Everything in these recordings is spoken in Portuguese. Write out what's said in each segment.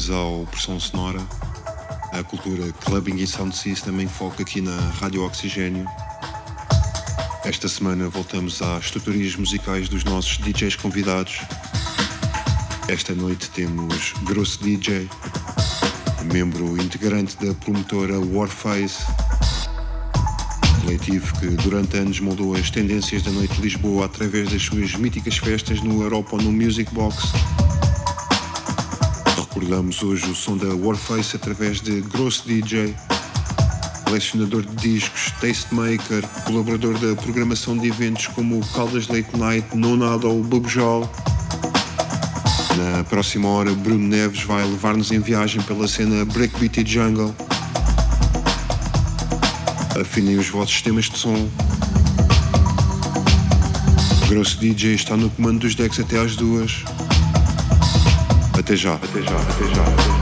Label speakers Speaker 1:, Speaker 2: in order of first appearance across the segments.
Speaker 1: Bem-vindos ao Pressão Sonora a cultura clubbing e sound system em foco aqui na Rádio Oxigênio. Esta semana voltamos às estruturas musicais dos nossos DJs convidados. Esta noite temos Grosso DJ, membro integrante da promotora Warface, coletivo que durante anos moldou as tendências da noite de Lisboa através das suas míticas festas no Europa no Music Box Recordamos hoje o som da Warface através de Grosso DJ, colecionador de discos, tastemaker, colaborador da programação de eventos como Caldas Late Night, Nonado ou Bubjol. Na próxima hora, Bruno Neves vai levar-nos em viagem pela cena Breakbeat e Jungle. Afinem os vossos sistemas de som. Grosso DJ está no comando dos decks até às duas. Até já, até já,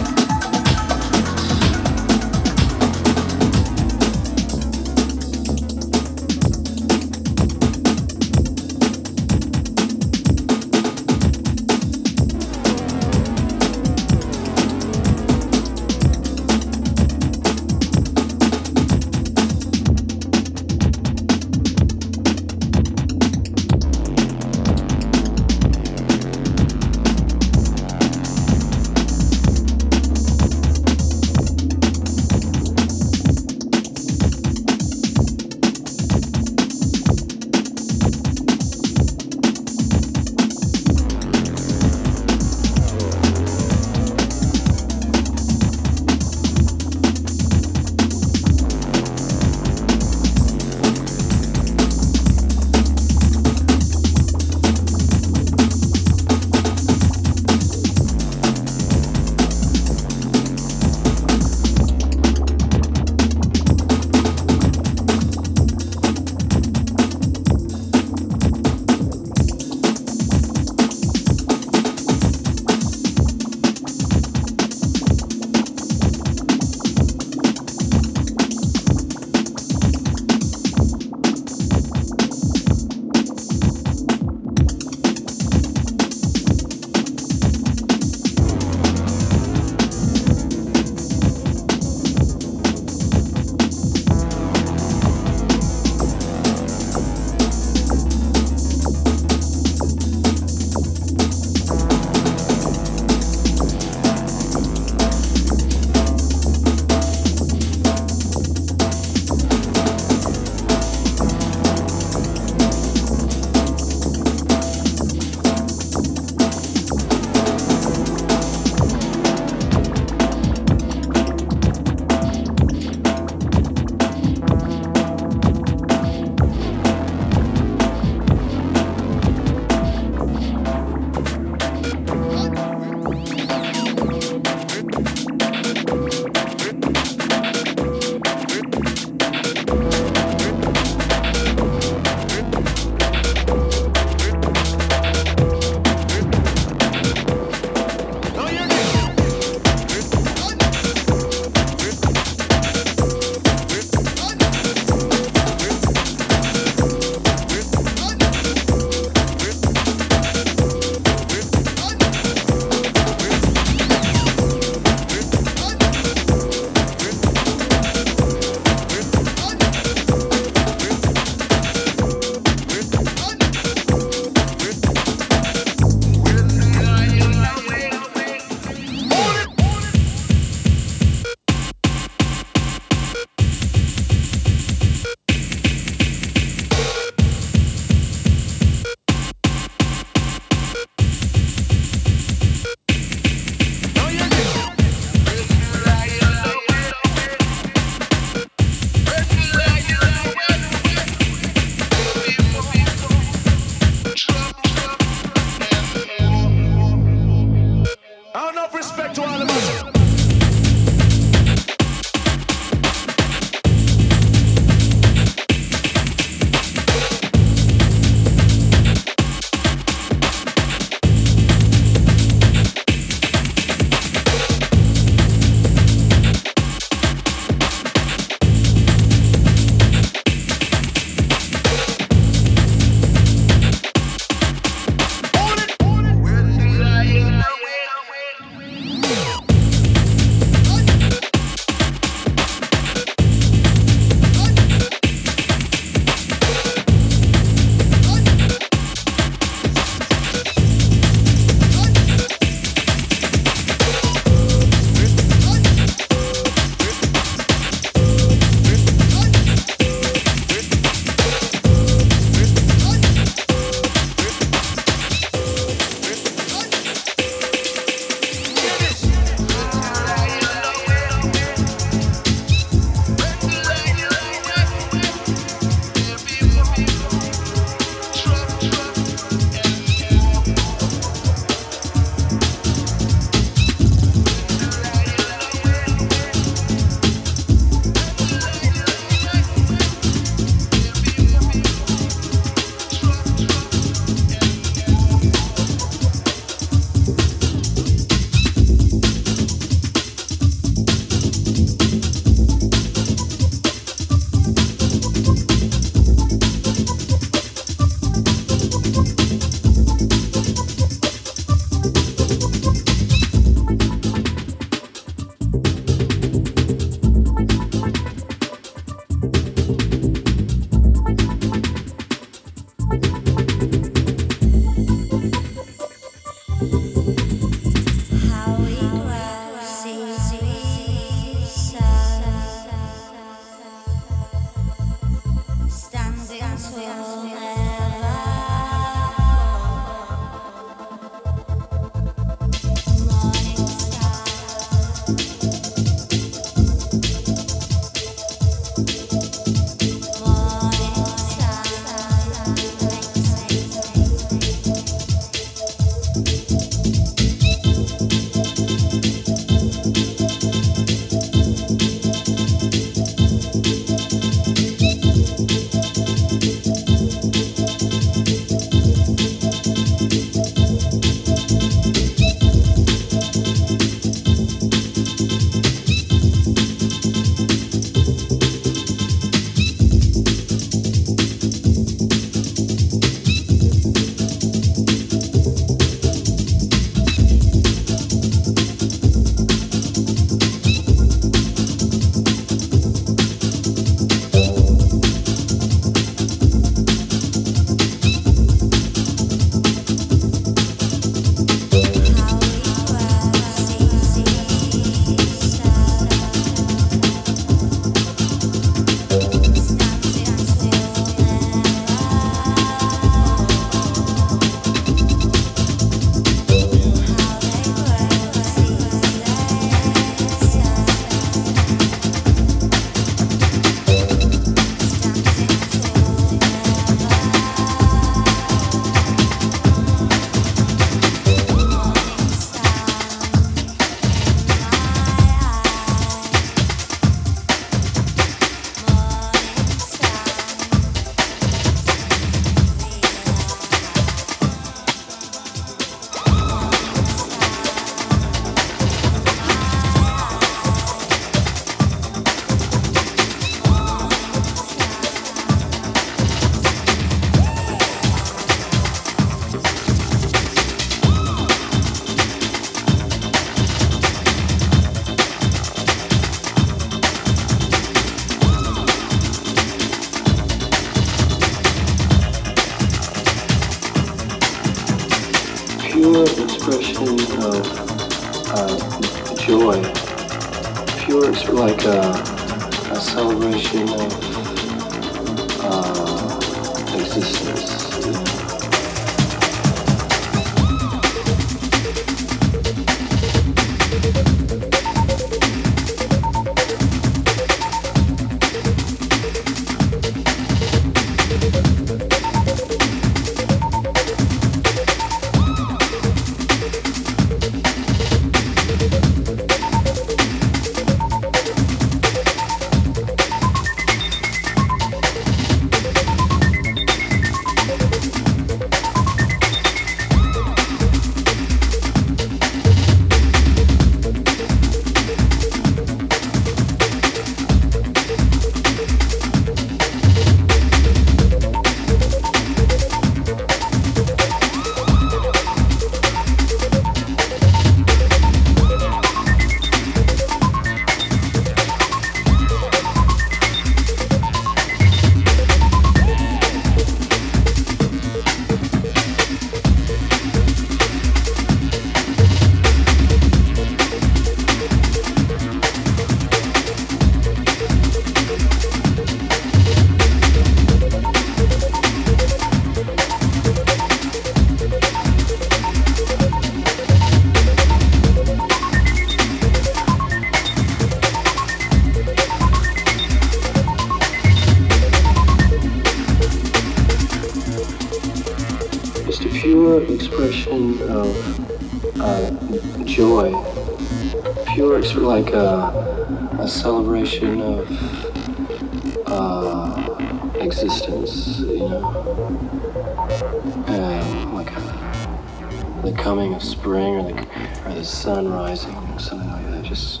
Speaker 2: coming of spring or the or the sun rising, something like that. Just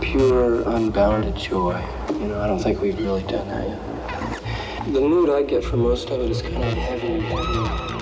Speaker 2: pure, unbounded joy. You know, I don't think we've really done that yet. The mood I get from most of it is kind of heavy, heavy.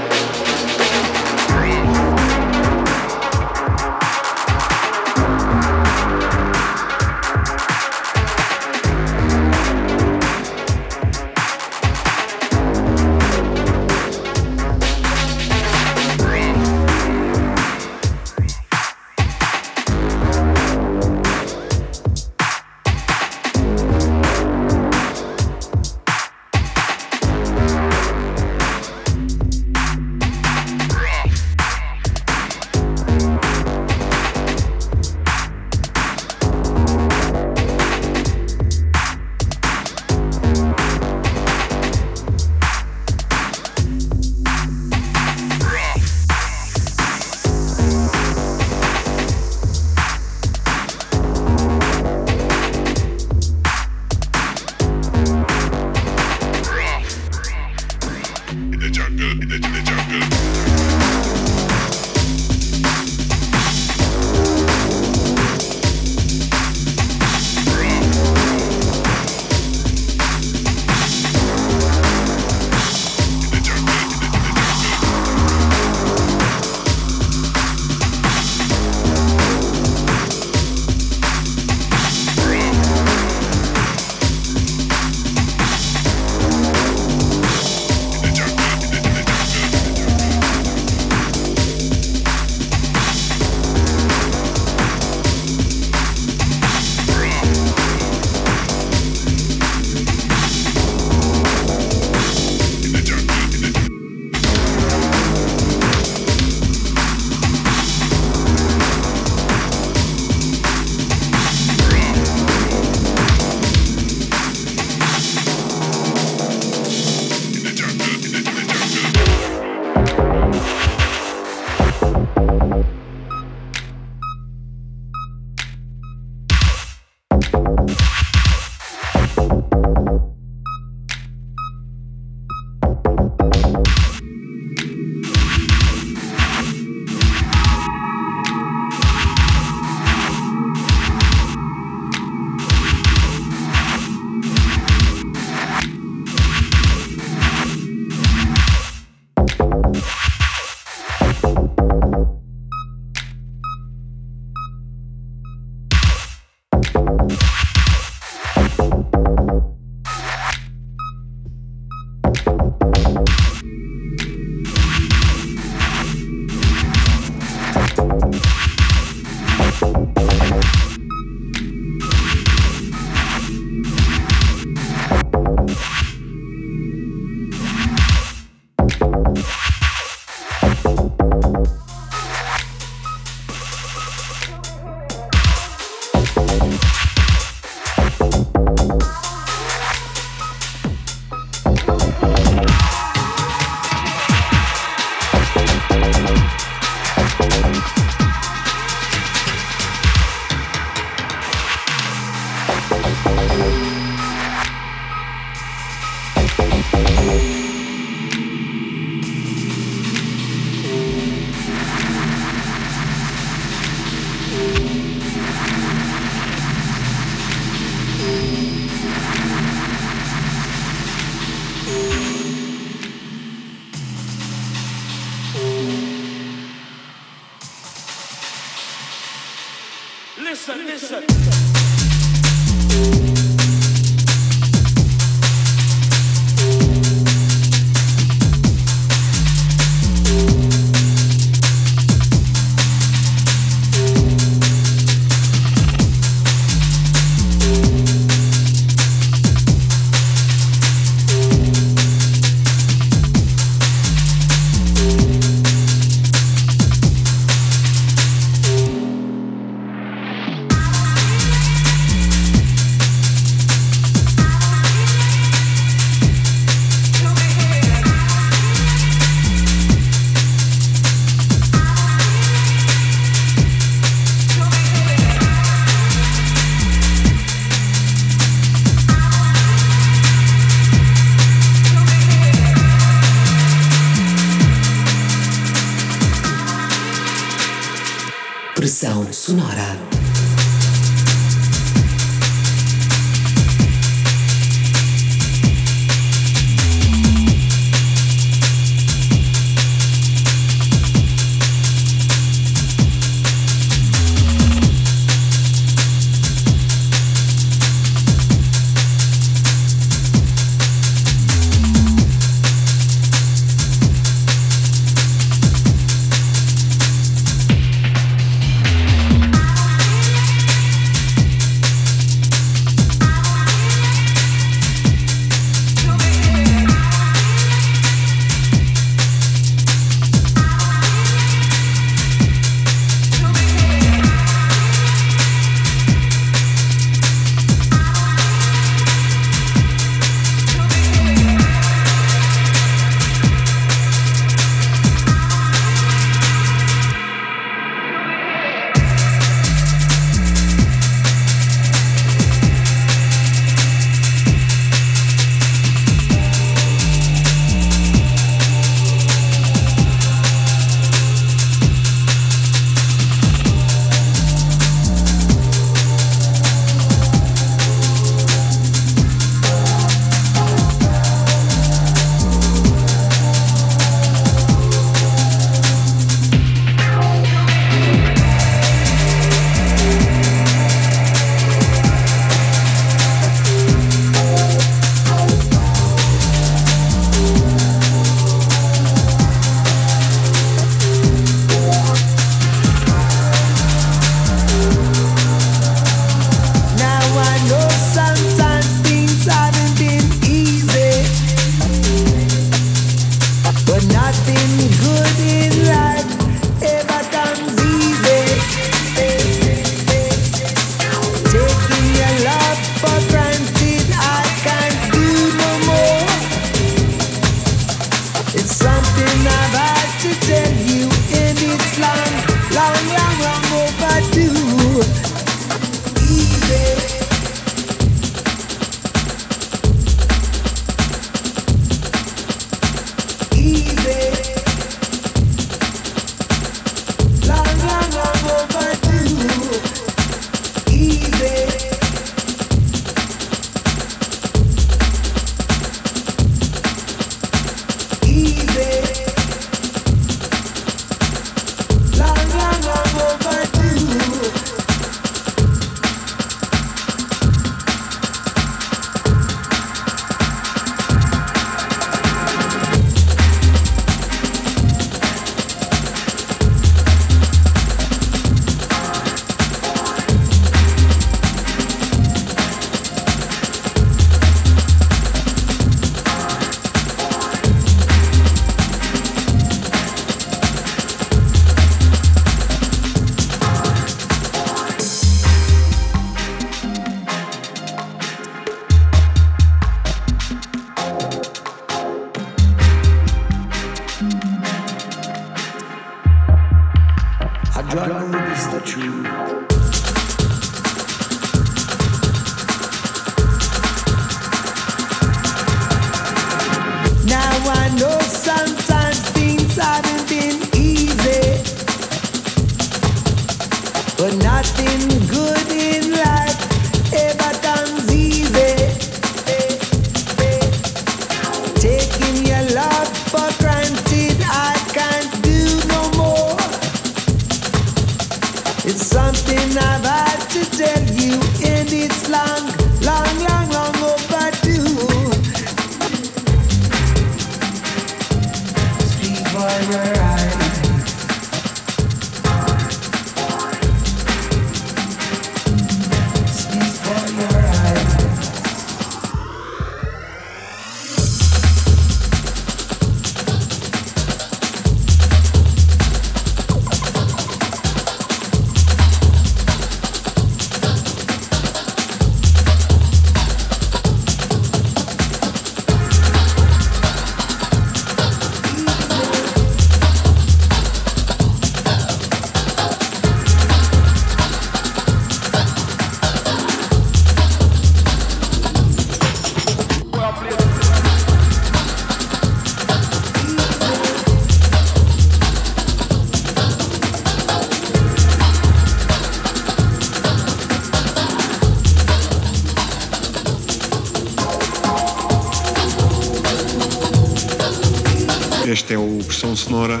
Speaker 3: Sonora,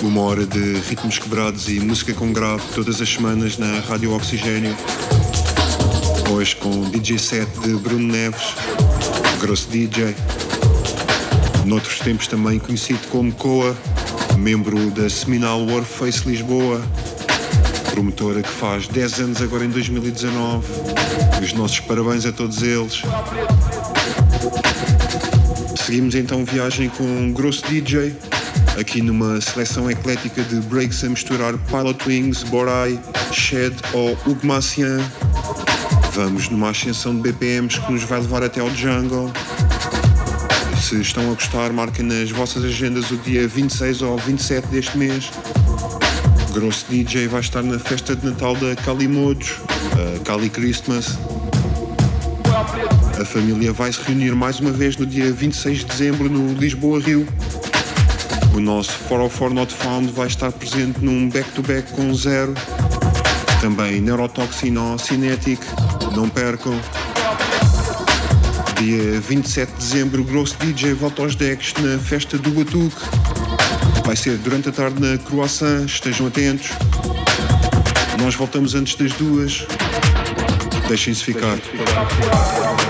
Speaker 1: uma hora de ritmos quebrados e música com grave todas as semanas na Rádio Oxigênio. Hoje com DJ set de Bruno Neves, grosso DJ. Noutros tempos também conhecido como Coa, membro da Seminal Warface Lisboa, promotora que faz 10 anos agora em 2019. Os nossos parabéns a todos eles. Seguimos então viagem com um grosso DJ, aqui numa seleção eclética de breaks a misturar Pilot Wings, Borai, Shed ou Hugo Massian. Vamos numa ascensão de BPMs que nos vai levar até ao Jungle. Se estão a gostar, marquem nas vossas agendas o dia 26 ou 27 deste mês. Grosso DJ vai estar na festa de Natal da Calimodos, a Cali Christmas. A família vai se reunir mais uma vez no dia 26 de dezembro no Lisboa Rio. O nosso 404 Not Found vai estar presente num back-to-back com Zero. Também Neurotoxino Cinetic, não percam. Dia 27 de dezembro, Grosso DJ volta aos decks na festa do Batuque. Vai ser durante a tarde na Croissant, estejam atentos. Nós voltamos antes das duas. Deixem-se ficar.
Speaker 4: Oh,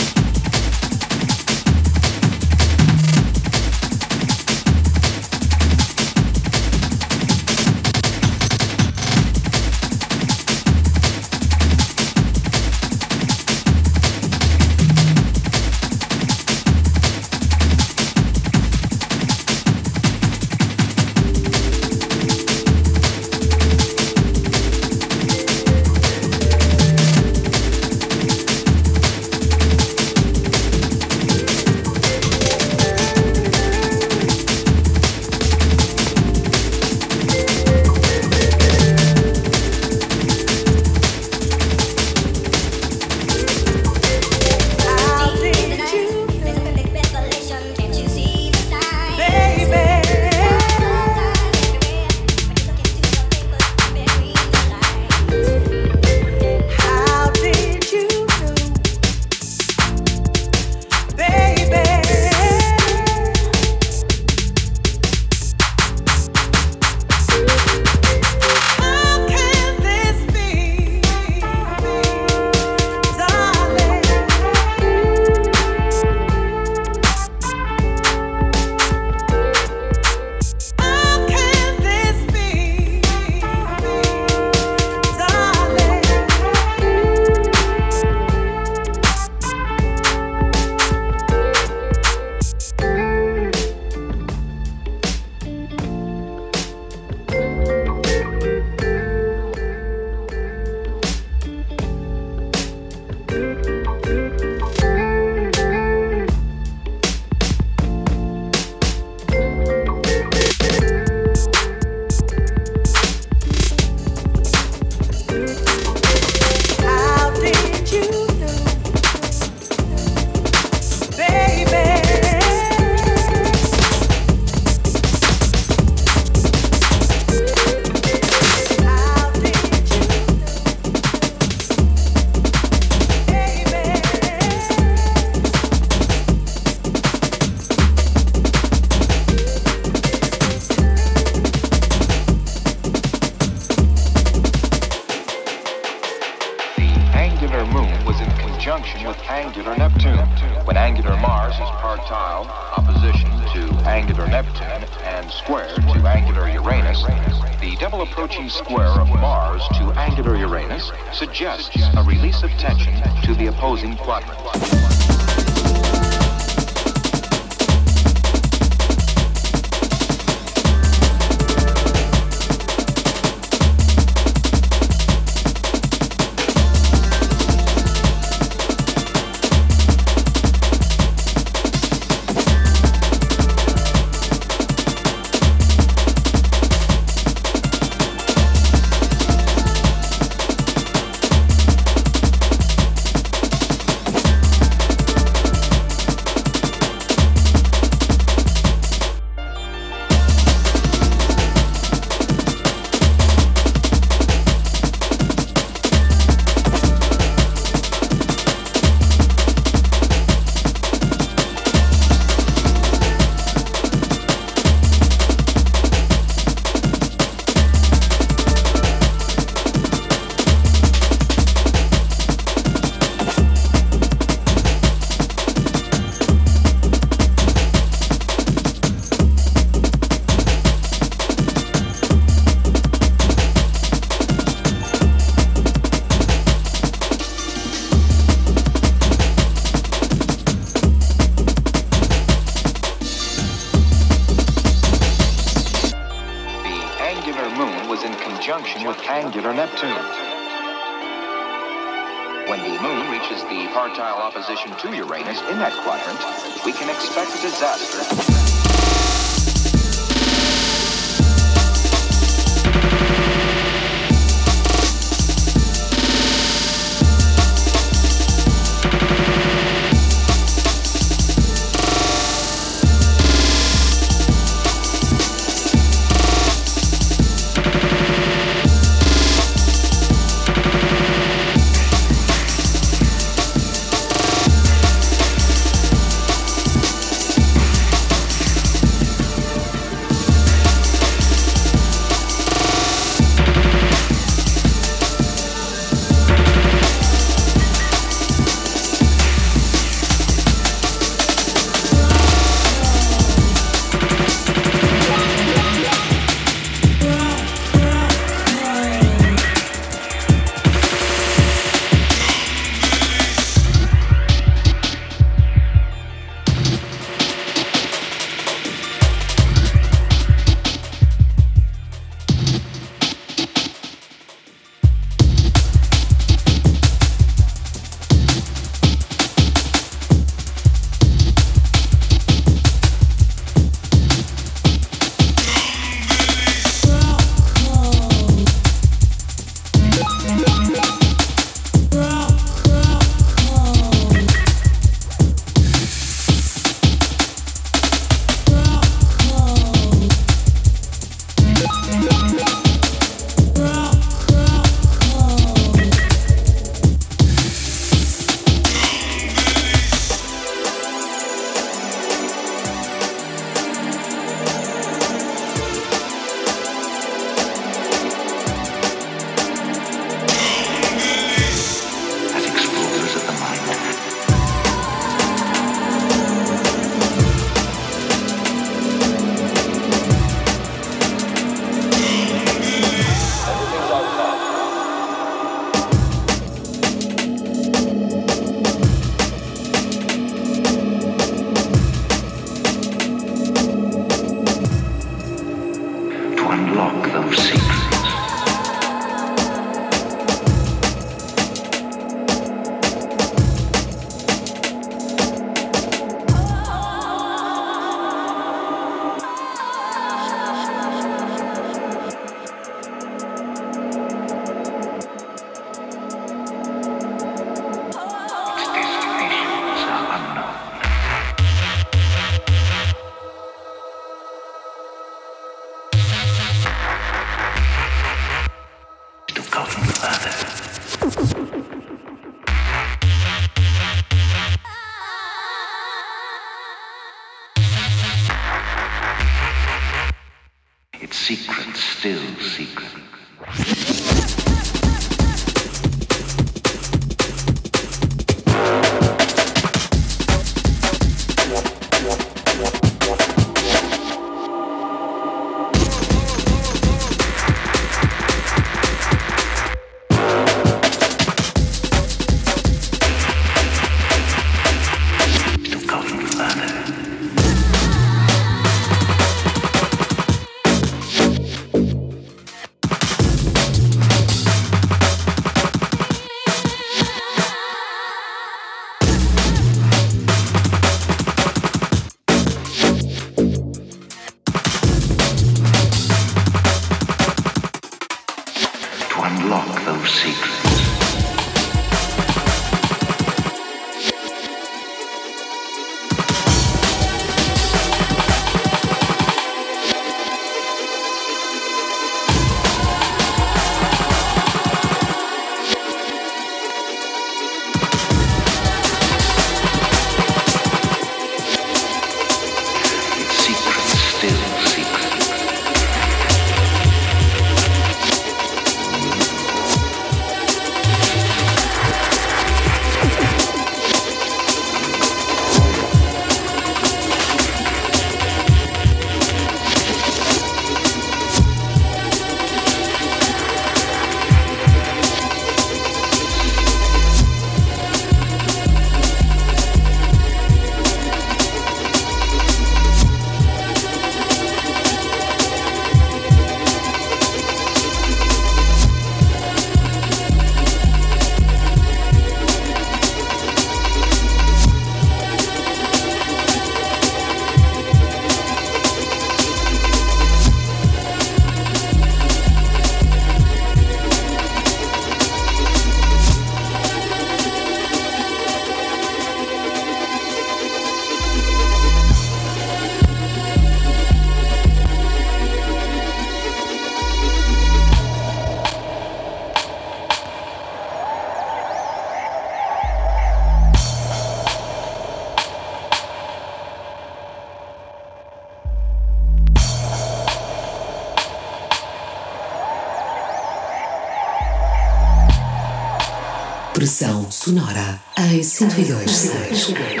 Speaker 3: em 102.6. Em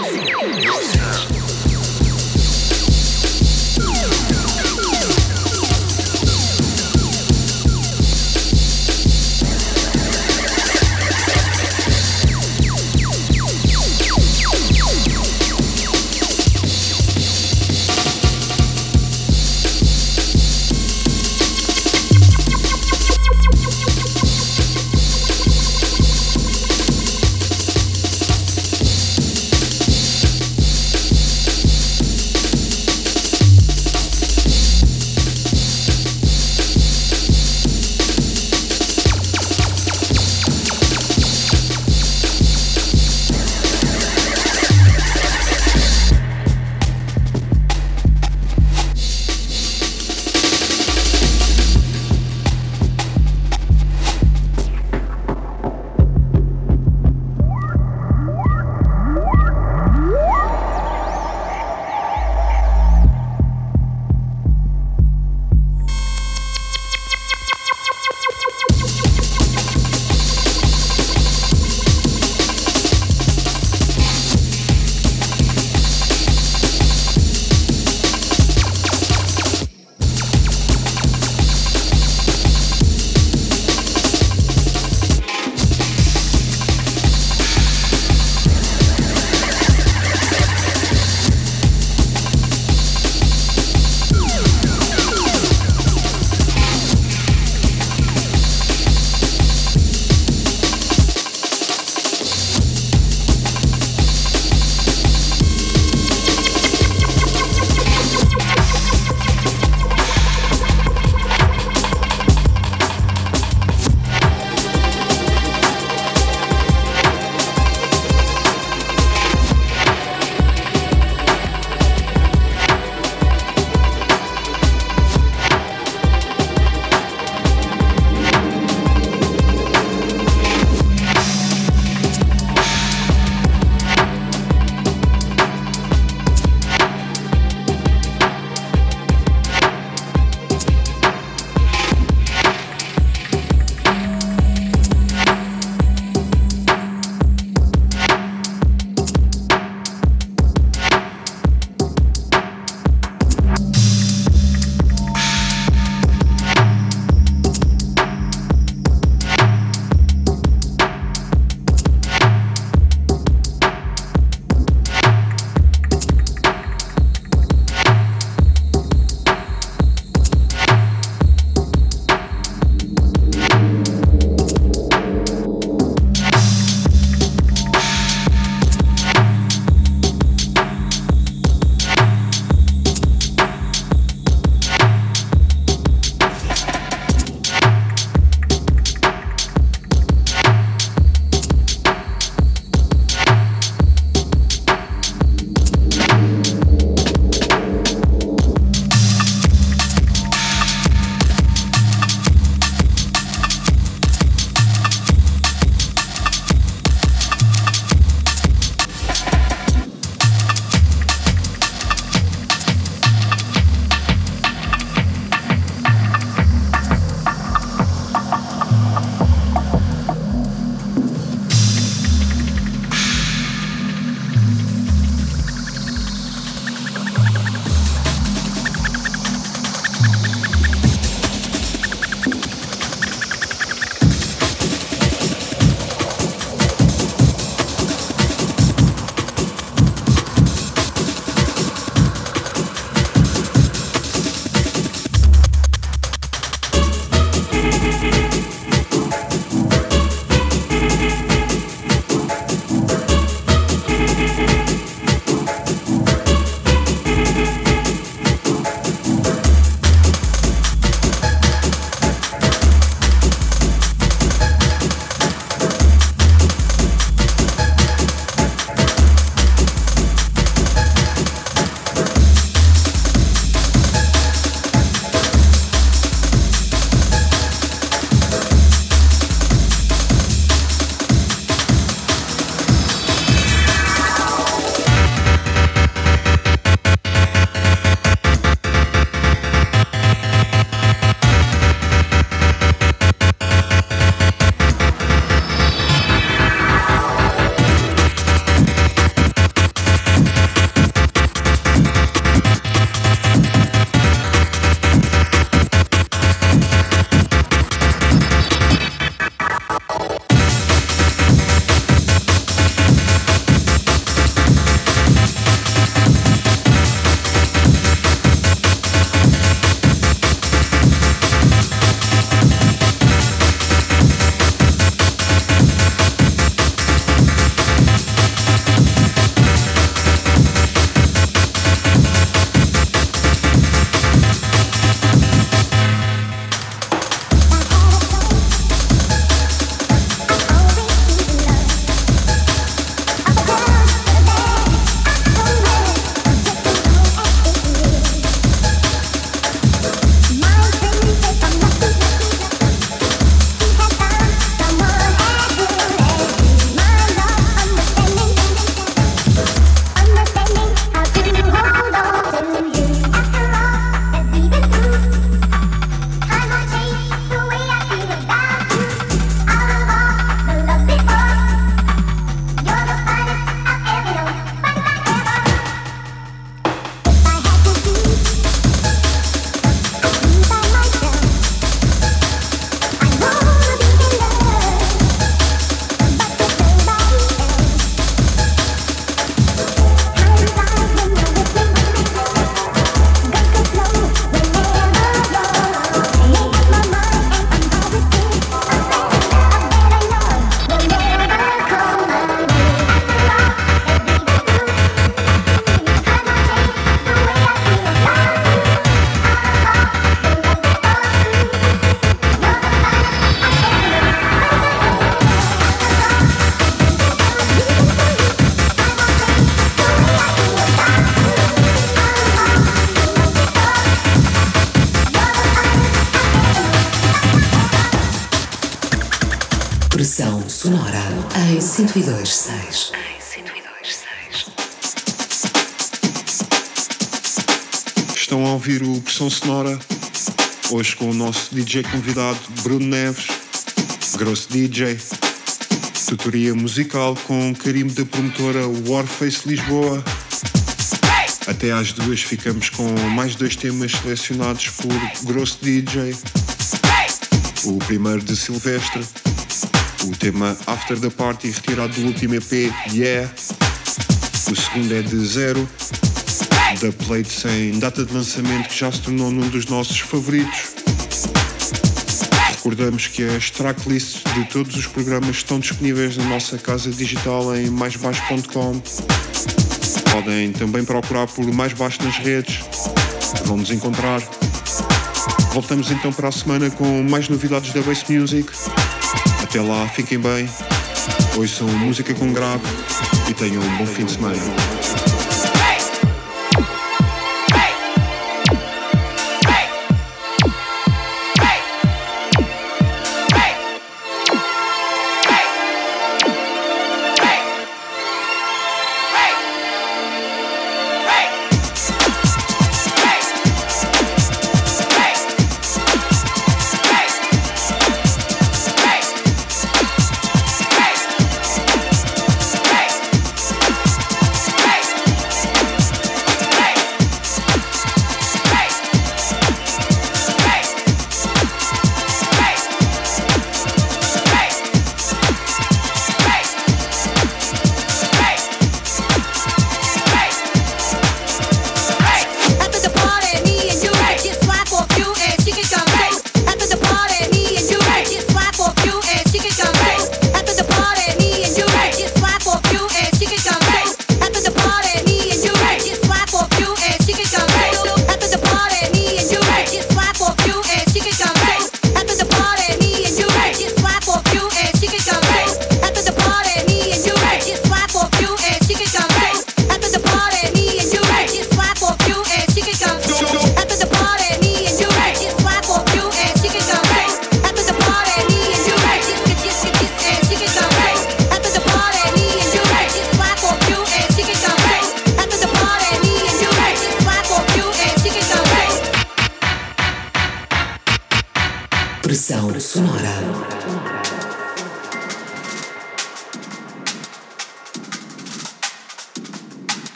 Speaker 1: o Sonora, hoje com o nosso DJ convidado Bruno Neves, grosso DJ, tutoria musical com carimbo da promotora Warface Lisboa. Até às duas ficamos com mais dois temas selecionados por Grosso DJ. O primeiro de Silvestre, o tema After the Party retirado do último EP Yeah. O segundo é de Zero, da Plate sem data de lançamento que já se tornou num dos nossos favoritos. Recordamos que as tracklists de todos os programas estão disponíveis na nossa casa digital em maisbaixo.com. Podem também procurar por Mais Baixo nas redes. Vão nos encontrar. Voltamos então para a semana com mais novidades da Bass Music. Até lá, fiquem bem, ouçam música com grave e tenham um bom fim de semana.